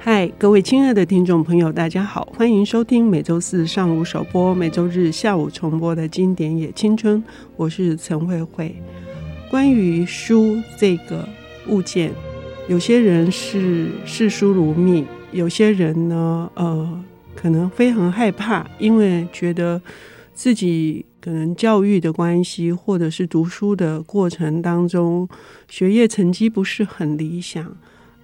嗨，各位亲爱的听众朋友，大家好，欢迎收听每周四上午首播、每周日下午重播的经典也青春。我是陈慧慧。关于书这个物件，有些人是视书如命，有些人呢，呃，可能非常害怕，因为觉得自己可能教育的关系，或者是读书的过程当中，学业成绩不是很理想，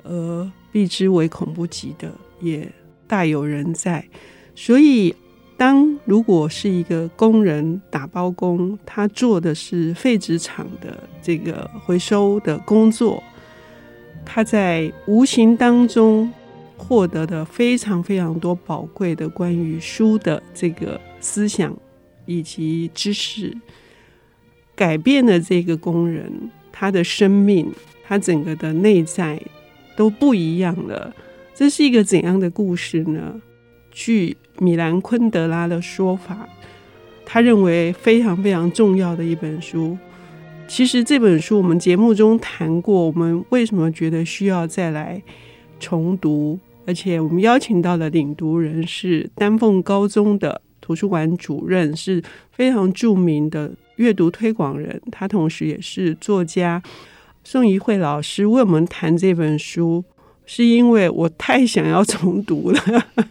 而避之唯恐不及的也大有人在，所以当如果是一个工人打包工，他做的是废纸厂的这个回收的工作，他在无形当中获得的非常非常多宝贵的关于书的这个思想以及知识，改变了这个工人他的生命，他整个的内在。都不一样了，这是一个怎样的故事呢？据米兰昆德拉的说法，他认为非常非常重要的一本书。其实这本书我们节目中谈过，我们为什么觉得需要再来重读？而且我们邀请到的领读人是丹凤高中的图书馆主任，是非常著名的阅读推广人，他同时也是作家。宋怡慧老师为我们谈这本书，是因为我太想要重读了。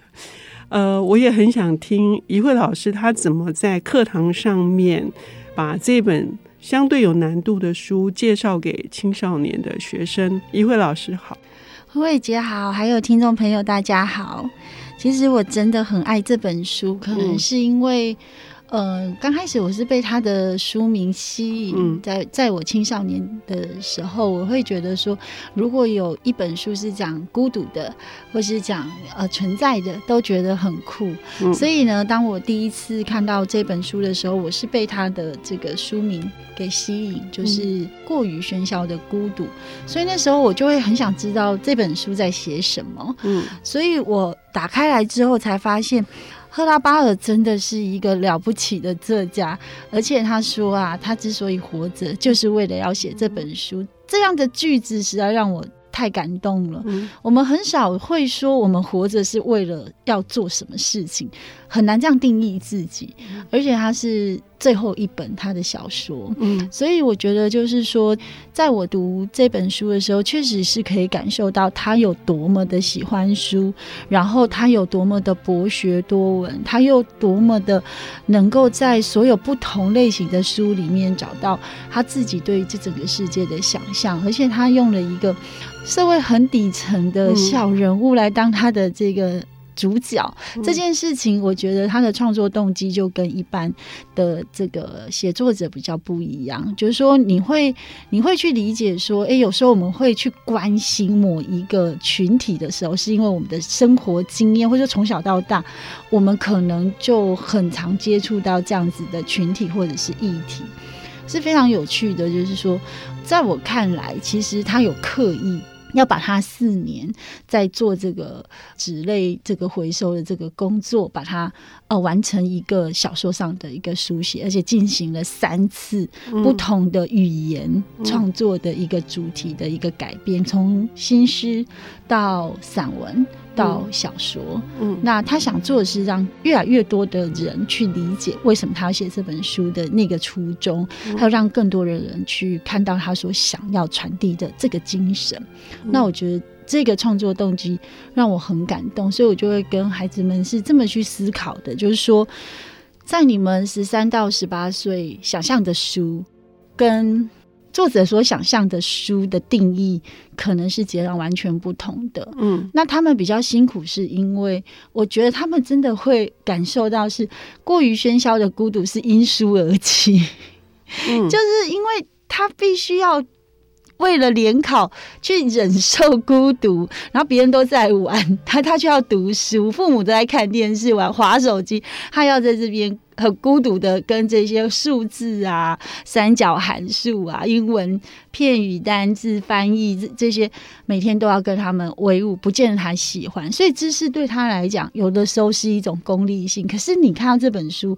呃，我也很想听怡慧老师他怎么在课堂上面把这本相对有难度的书介绍给青少年的学生。怡慧老师好，慧慧姐好，还有听众朋友大家好。其实我真的很爱这本书，可能是因为。呃，刚开始我是被他的书名吸引，在在我青少年的时候，我会觉得说，如果有一本书是讲孤独的，或是讲呃存在的，都觉得很酷。嗯。所以呢，当我第一次看到这本书的时候，我是被他的这个书名给吸引，就是过于喧嚣的孤独。所以那时候我就会很想知道这本书在写什么。嗯，所以我打开来之后才发现。赫拉巴尔真的是一个了不起的作家，而且他说啊，他之所以活着，就是为了要写这本书。这样的句子实在让我太感动了。嗯。我们很少会说我们活着是为了要做什么事情，很难这样定义自己。而且他是。最后一本他的小说，嗯，所以我觉得就是说，在我读这本书的时候，确实是可以感受到他有多么的喜欢书，然后他有多么的博学多闻，他又多么的能够在所有不同类型的书里面找到他自己对这整个世界的想象，而且他用了一个社会很底层的小人物来当他的这个。主角这件事情，我觉得他的创作动机就跟一般的这个写作者比较不一样。就是说，你会你会去理解说，诶，有时候我们会去关心某一个群体的时候，是因为我们的生活经验，或者从小到大，我们可能就很常接触到这样子的群体或者是议题，是非常有趣的。就是说，在我看来，其实他有刻意。要把它四年在做这个纸类这个回收的这个工作，把它呃完成一个小说上的一个书写，而且进行了三次不同的语言创作的一个主题的一个改编，从新诗到散文。到小说，嗯，那他想做的是让越来越多的人去理解为什么他要写这本书的那个初衷，还有让更多的人去看到他所想要传递的这个精神。那我觉得这个创作动机让我很感动，所以我就会跟孩子们是这么去思考的，就是说，在你们十三到十八岁想象的书跟。作者所想象的书的定义可能是截然完全不同的。嗯，那他们比较辛苦，是因为我觉得他们真的会感受到是过于喧嚣的孤独是因书而起。嗯，就是因为他必须要为了联考去忍受孤独，然后别人都在玩，他他却要读书，父母都在看电视、玩滑手机，他要在这边。很孤独的跟这些数字啊、三角函数啊、英文片语单字翻译这这些，每天都要跟他们为伍，不见得他喜欢。所以知识对他来讲，有的时候是一种功利性。可是你看到这本书，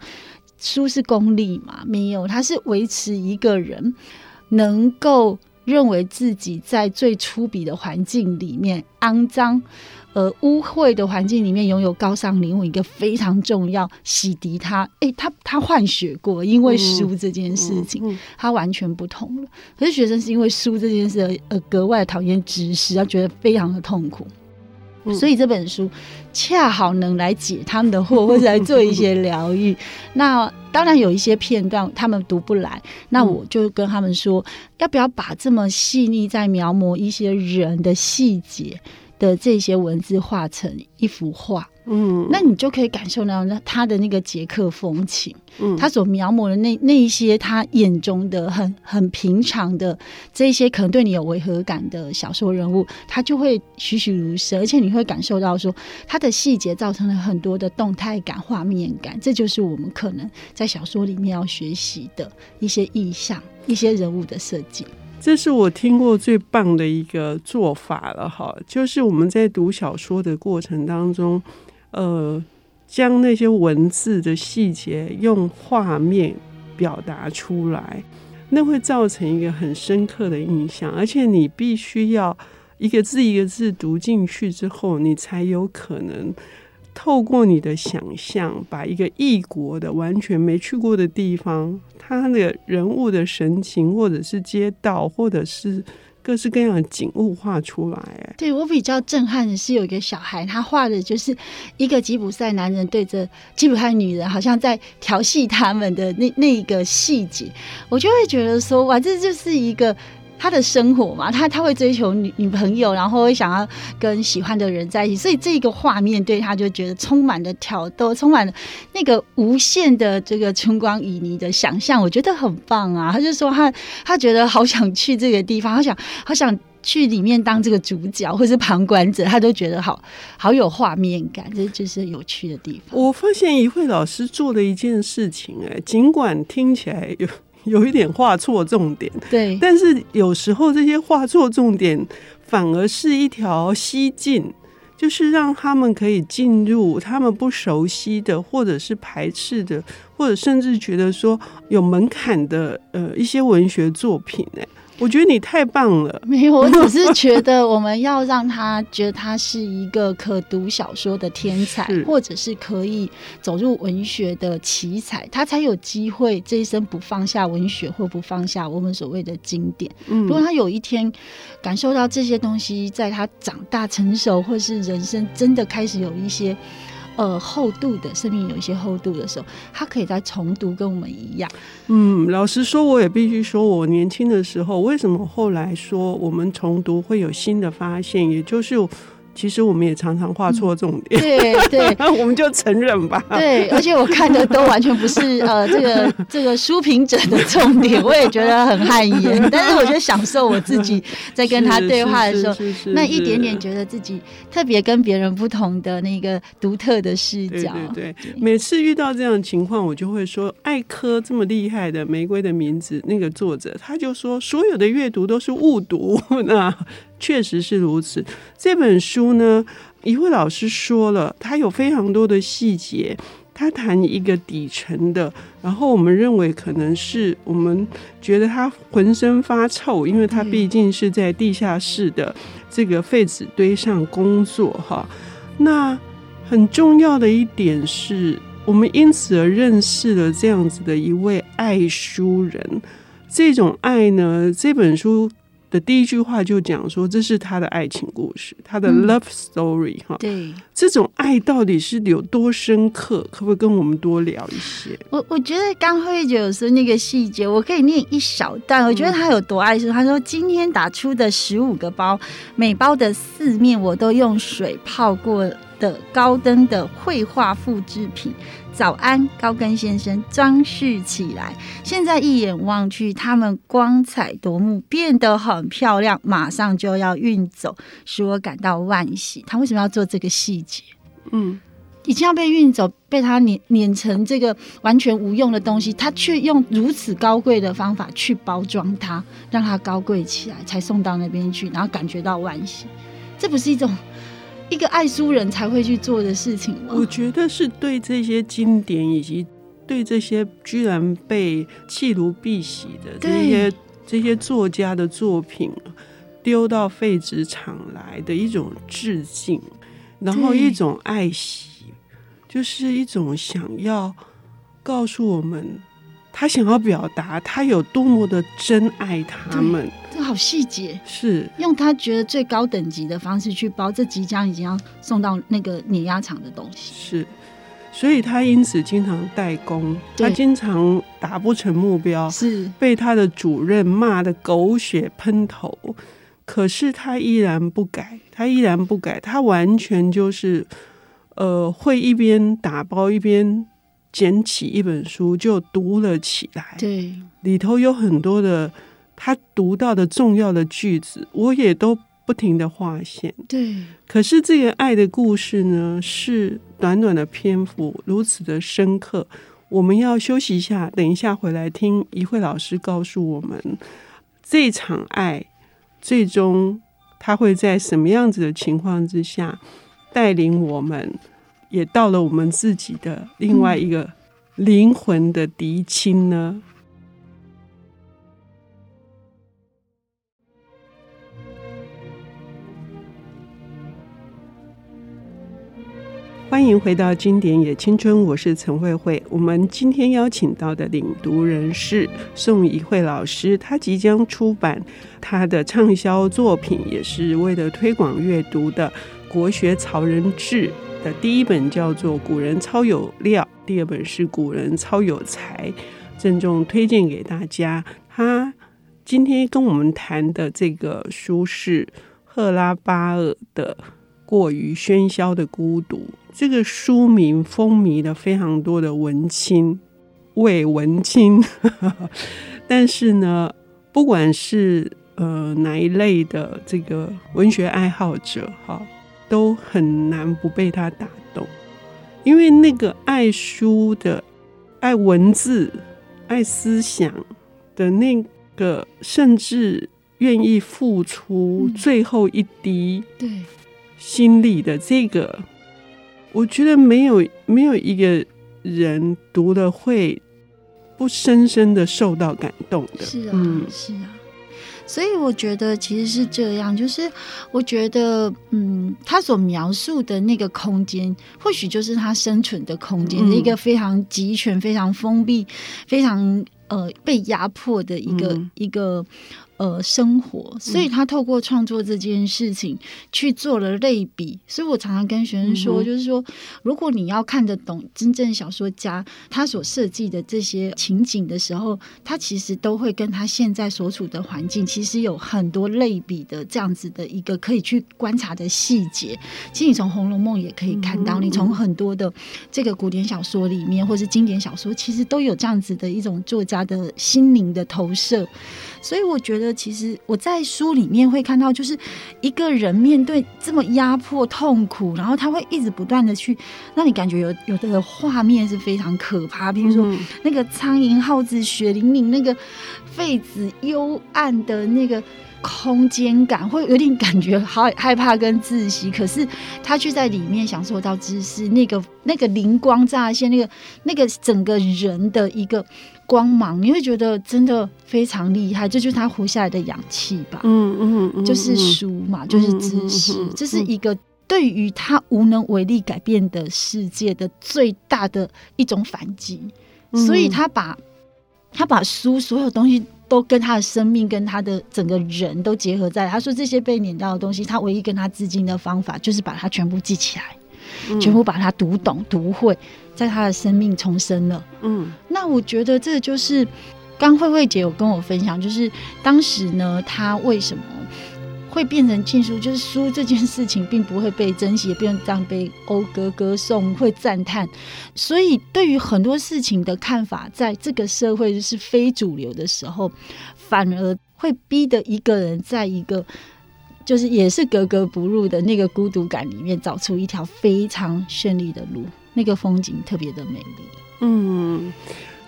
书是功利吗？没有，它是维持一个人能够认为自己在最粗鄙的环境里面，肮脏、呃污秽的环境里面，拥有高尚灵魂，一个非常重要洗涤他。诶，他他换血过，因为输这件事情，嗯嗯嗯、他完全不同了。可是学生是因为输这件事，而，格外讨厌知识，他觉得非常的痛苦。所以这本书恰好能来解他们的惑，或者来做一些疗愈。那当然有一些片段他们读不来，那我就跟他们说，要不要把这么细腻在描摹一些人的细节的这些文字画成一幅画？嗯，那你就可以感受到那他的那个捷克风情，嗯，他所描摹的那那一些他眼中的很很平常的这一些可能对你有违和感的小说人物，他就会栩栩如生，而且你会感受到说他的细节造成了很多的动态感、画面感，这就是我们可能在小说里面要学习的一些意象、一些人物的设计。这是我听过最棒的一个做法了，哈，就是我们在读小说的过程当中。呃，将那些文字的细节用画面表达出来，那会造成一个很深刻的印象。而且你必须要一个字一个字读进去之后，你才有可能透过你的想象，把一个异国的、完全没去过的地方，他的人物的神情，或者是街道，或者是。各式各样的景物画出来，对，我比较震撼的是有一个小孩，他画的就是一个吉普赛男人对着吉普赛女人，好像在调戏他们的那那一个细节，我就会觉得说，哇，这就是一个。他的生活嘛，他他会追求女女朋友，然后会想要跟喜欢的人在一起，所以这个画面对他就觉得充满了挑逗，充满了那个无限的这个春光旖旎的想象，我觉得很棒啊！他就说他他觉得好想去这个地方，好想好想去里面当这个主角或是旁观者，他都觉得好好有画面感，这就是有趣的地方。我发现一慧老师做的一件事情，哎，尽管听起来有。有一点画错重点，对，但是有时候这些画错重点反而是一条西进，就是让他们可以进入他们不熟悉的，或者是排斥的，或者甚至觉得说有门槛的呃一些文学作品呢。我觉得你太棒了。没有，我只是觉得我们要让他觉得他是一个可读小说的天才，或者是可以走入文学的奇才，他才有机会这一生不放下文学，或不放下我们所谓的经典。如果他有一天感受到这些东西，在他长大成熟，或是人生真的开始有一些。呃，厚度的生命有一些厚度的时候，他可以再重读，跟我们一样。嗯，老实说，我也必须说，我年轻的时候，为什么后来说我们重读会有新的发现，也就是。其实我们也常常画错重点，对对，那 我们就承认吧。对，而且我看的都完全不是 呃这个这个书评者的重点，我也觉得很汗颜。但是我觉得享受我自己在跟他对话的时候，那一点点觉得自己特别跟别人不同的那个独特的视角。对对，每次遇到这样的情况，我就会说，艾柯这么厉害的《玫瑰的名字》那个作者，他就说所有的阅读都是误读。那确实是如此。这本书呢，一位老师说了，他有非常多的细节。他谈一个底层的，然后我们认为可能是我们觉得他浑身发臭，因为他毕竟是在地下室的这个废纸堆上工作哈。那很重要的一点是，我们因此而认识了这样子的一位爱书人。这种爱呢，这本书。的第一句话就讲说，这是他的爱情故事，他的 love story 哈、嗯。对，这种爱到底是有多深刻？可不可以跟我们多聊一些？我我觉得刚慧姐有说那个细节，我可以念一小段。我觉得他有多爱是，他说今天打出的十五个包，每包的四面我都用水泡过的高登的绘画复制品。早安，高跟先生，装饰起来。现在一眼望去，他们光彩夺目，变得很漂亮，马上就要运走，使我感到惋惜。他为什么要做这个细节？嗯，已经要被运走，被他碾碾成这个完全无用的东西，他却用如此高贵的方法去包装它，让它高贵起来，才送到那边去，然后感觉到惋惜。这不是一种？一个爱书人才会去做的事情，我觉得是对这些经典以及对这些居然被弃如敝屣的这些这些作家的作品丢到废纸厂来的一种致敬，然后一种爱惜，就是一种想要告诉我们，他想要表达他有多么的珍爱他们。这好细节，是用他觉得最高等级的方式去包这即将已经要送到那个碾压厂的东西，是。所以他因此经常代工，他经常达不成目标，是被他的主任骂的狗血喷头。可是他依然不改，他依然不改，他完全就是，呃，会一边打包一边捡起一本书就读了起来。对，里头有很多的他读到的重要的句子，我也都。不停的划线，对。可是这个爱的故事呢，是短短的篇幅，如此的深刻。我们要休息一下，等一下回来听一慧老师告诉我们，这场爱最终他会在什么样子的情况之下带领我们，也到了我们自己的另外一个灵魂的嫡亲呢？欢迎回到经典也青春，我是陈慧慧。我们今天邀请到的领读人是宋怡慧老师，她即将出版她的畅销作品，也是为了推广阅读的《国学曹人志》的第一本叫做《古人超有料》，第二本是《古人超有才》，郑重推荐给大家。他今天跟我们谈的这个书是赫拉巴尔的《过于喧嚣的孤独》。这个书名风靡了非常多的文青、伪文青，但是呢，不管是呃哪一类的这个文学爱好者哈，都很难不被他打动，因为那个爱书的、爱文字、爱思想的那个，甚至愿意付出最后一滴对心力的这个。我觉得没有没有一个人读了会不深深的受到感动的。是啊，嗯、是啊，所以我觉得其实是这样，就是我觉得，嗯，他所描述的那个空间，或许就是他生存的空间，嗯、一个非常集权、非常封闭、非常呃被压迫的一个、嗯、一个。呃，生活，所以他透过创作这件事情去做了类比。所以我常常跟学生说，就是说，如果你要看得懂真正小说家他所设计的这些情景的时候，他其实都会跟他现在所处的环境其实有很多类比的这样子的一个可以去观察的细节。其实你从《红楼梦》也可以看到，你从很多的这个古典小说里面，或是经典小说，其实都有这样子的一种作家的心灵的投射。所以我觉得，其实我在书里面会看到，就是一个人面对这么压迫、痛苦，然后他会一直不断的去让你感觉有有的画面是非常可怕，比如说那个苍蝇、耗子、血淋淋，那个废纸、幽暗的那个空间感，会有点感觉害害怕跟窒息。可是他却在里面享受到知识，那个那个灵光乍现，那个那个整个人的一个。光芒，你会觉得真的非常厉害，这就是他活下来的氧气吧？嗯嗯嗯，就是书嘛，就是知识，嗯嗯嗯嗯、这是一个对于他无能为力改变的世界的最大的一种反击。嗯、所以他把他把书所有东西都跟他的生命跟他的整个人都结合在。他说这些被碾到的东西，他唯一跟他致敬的方法就是把它全部记起来。全部把它读懂、读会，在他的生命重生了。嗯，那我觉得这就是刚慧慧姐有跟我分享，就是当时呢，他为什么会变成禁书？就是书这件事情并不会被珍惜，也不用这样被讴歌歌颂，会赞叹。所以对于很多事情的看法，在这个社会是非主流的时候，反而会逼得一个人在一个。就是也是格格不入的那个孤独感里面，找出一条非常绚丽的路，那个风景特别的美丽。嗯，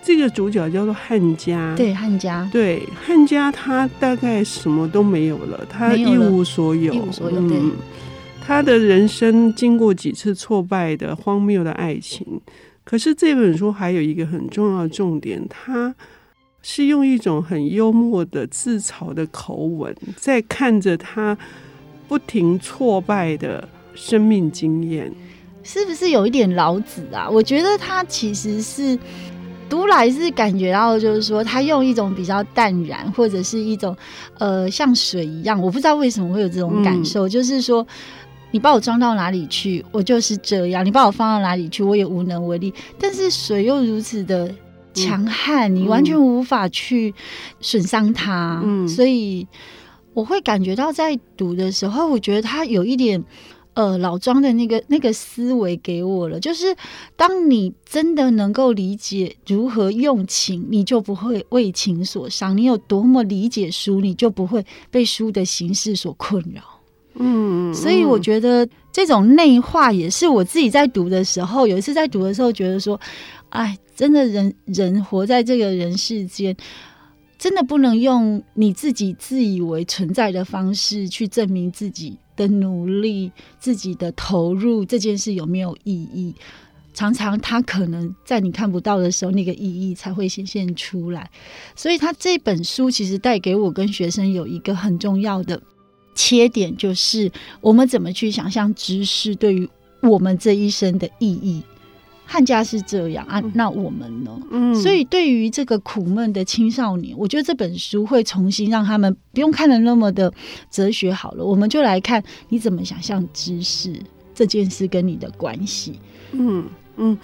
这个主角叫做汉家，对汉家，对汉家，他大概什么都没有了，他一无所有，一无所有。嗯，他的人生经过几次挫败的荒谬的爱情，可是这本书还有一个很重要的重点，他。是用一种很幽默的自嘲的口吻，在看着他不停挫败的生命经验，是不是有一点老子啊？我觉得他其实是读来是感觉到，就是说他用一种比较淡然，或者是一种呃像水一样，我不知道为什么会有这种感受，嗯、就是说。你把我装到哪里去，我就是这样；你把我放到哪里去，我也无能为力。但是水又如此的强悍，嗯、你完全无法去损伤它。嗯，所以我会感觉到在读的时候，我觉得它有一点呃老庄的那个那个思维给我了，就是当你真的能够理解如何用情，你就不会为情所伤；你有多么理解书，你就不会被书的形式所困扰。嗯，所以我觉得这种内化也是我自己在读的时候，有一次在读的时候觉得说，哎，真的人人活在这个人世间，真的不能用你自己自以为存在的方式去证明自己的努力、自己的投入这件事有没有意义。常常他可能在你看不到的时候，那个意义才会显现出来。所以他这本书其实带给我跟学生有一个很重要的。切点就是我们怎么去想象知识对于我们这一生的意义。汉家是这样啊，那我们呢？嗯，所以对于这个苦闷的青少年，我觉得这本书会重新让他们不用看的那么的哲学好了。我们就来看你怎么想象知识这件事跟你的关系。嗯嗯，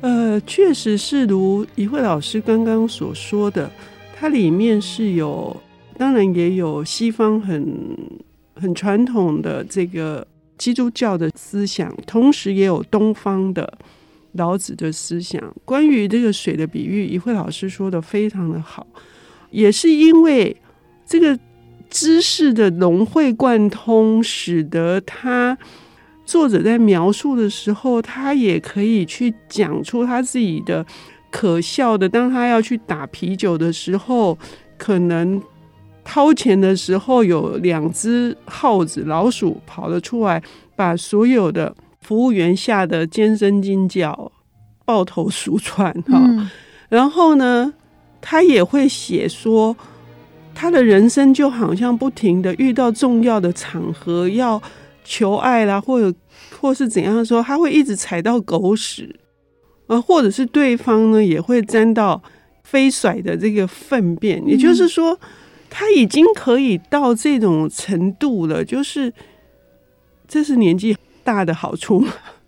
呃，确实是如一慧老师刚刚所说的，它里面是有，当然也有西方很。很传统的这个基督教的思想，同时也有东方的老子的思想。关于这个水的比喻，一慧老师说的非常的好，也是因为这个知识的融会贯通，使得他作者在描述的时候，他也可以去讲出他自己的可笑的。当他要去打啤酒的时候，可能。掏钱的时候，有两只耗子、老鼠跑了出来，把所有的服务员吓得尖声惊叫、抱头鼠窜。哈、嗯，然后呢，他也会写说，他的人生就好像不停的遇到重要的场合，要求爱啦，或者或是怎样的时候，他会一直踩到狗屎，啊，或者是对方呢也会沾到飞甩的这个粪便，也就是说。嗯他已经可以到这种程度了，就是这是年纪大的好处？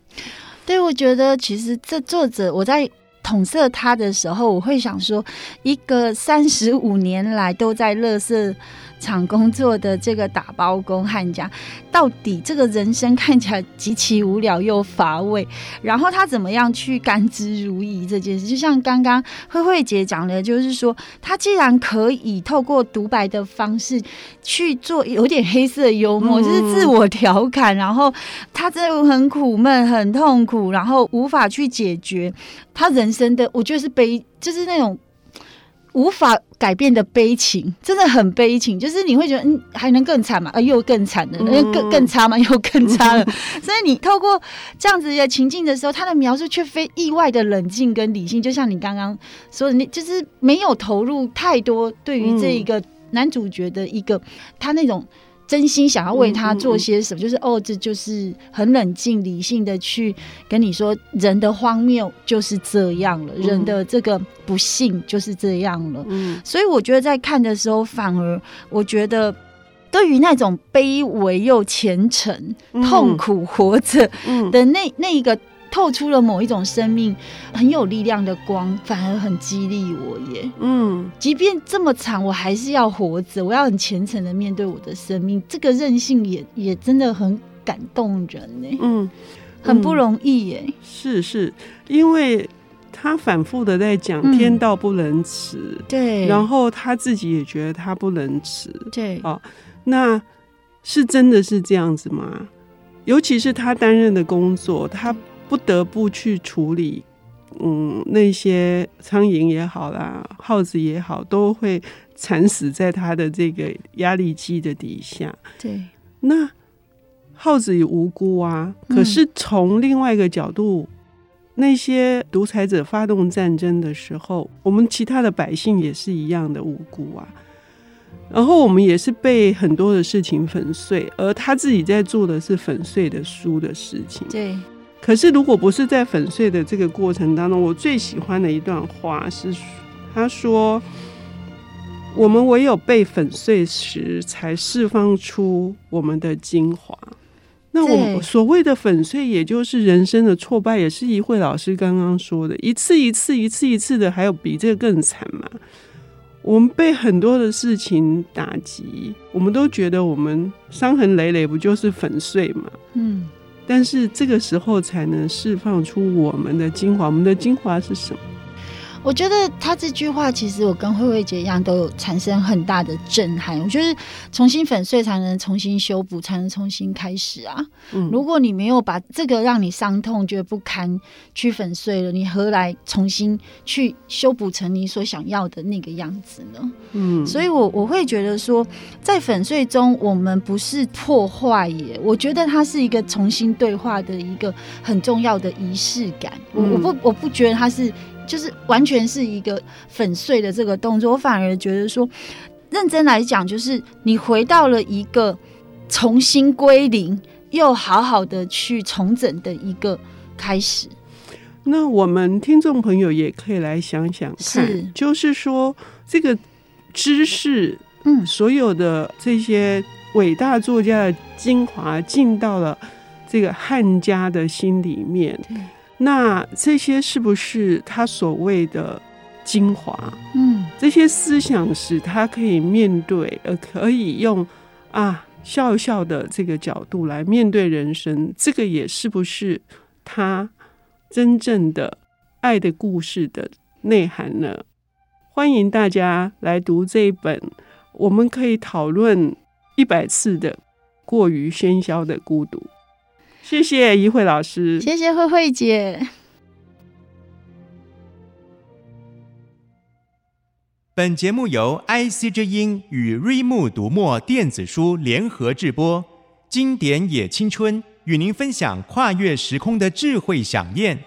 对，我觉得其实这作者我在统摄他的时候，我会想说，一个三十五年来都在乐色厂工作的这个打包工汉家，到底这个人生看起来极其无聊又乏味，然后他怎么样去甘之如饴这件事？就像刚刚慧慧姐讲的，就是说他既然可以透过独白的方式去做有点黑色幽默，就是自我调侃，然后他真的很苦闷、很痛苦，然后无法去解决他人生的，我觉得是悲，就是那种。无法改变的悲情，真的很悲情。就是你会觉得，嗯，还能更惨吗？啊，又更惨了，嗯、更更差吗？又更差了。嗯、所以你透过这样子的情境的时候，他的描述却非意外的冷静跟理性。就像你刚刚说的，你就是没有投入太多对于这一个男主角的一个、嗯、他那种。真心想要为他做些什么，嗯嗯嗯，就是哦，这就是很冷静理性的去跟你说，人的荒谬就是这样了，嗯、人的这个不幸就是这样了。嗯，所以我觉得在看的时候，反而我觉得对于那种卑微又虔诚、痛苦活着的那、那一个。透出了某一种生命很有力量的光，反而很激励我耶。嗯，即便这么惨，我还是要活着，我要很虔诚的面对我的生命。这个韧性也也真的很感动人呢。嗯，很不容易耶。是是，因为他反复的在讲天道不能辞，嗯，对，然后他自己也觉得他不能辞，对，哦，那是真的是这样子吗？尤其是他担任的工作，他。不得不去处理，嗯，那些苍蝇也好啦，耗子也好，都会惨死在他的这个压力机的底下。对，那耗子也无辜啊。可是从另外一个角度，嗯、那些独裁者发动战争的时候，我们其他的百姓也是一样的无辜啊。然后我们也是被很多的事情粉碎，而他自己在做的是粉碎的书的事情。对。可是如果不是在粉碎的这个过程当中，我最喜欢的一段话是，他说：“我们唯有被粉碎时，才释放出我们的精华。”那我所谓的粉碎，也就是人生的挫败，也是怡慧老师刚刚说的，一次一次、一次一次的，还有比这个更惨嘛？我们被很多的事情打击，我们都觉得我们伤痕累累，不就是粉碎吗？嗯，但是这个时候才能释放出我们的精华。我们的精华是什么？我觉得他这句话，其实我跟慧慧姐一样，都有产生很大的震撼。我觉得重新粉碎才能重新修补，才能重新开始啊！嗯，如果你没有把这个让你伤痛、觉得不堪去粉碎了，你何来重新去修补成你所想要的那个样子呢？嗯，所以我我会觉得说，在粉碎中，我们不是破坏耶，我觉得它是一个重新对话的一个很重要的仪式感。我我不我不觉得它是。就是完全是一个粉碎的这个动作，我反而觉得说，认真来讲，就是你回到了一个重新归零，又好好的去重整的一个开始。那我们听众朋友也可以来想想看，是就是说这个知识，嗯，所有的这些伟大作家的精华进到了这个汉家的心里面。那这些是不是他所谓的精华？嗯，这些思想使他可以面对，呃，可以用啊笑笑的这个角度来面对人生。这个也是不是他真正的爱的故事的内涵呢？欢迎大家来读这一本，我们可以讨论一百次的过于喧嚣的孤独。谢谢一慧老师，谢谢慧慧姐。本节目由 IC 之音与瑞木读墨电子书联合制播，经典也青春与您分享跨越时空的智慧饗宴。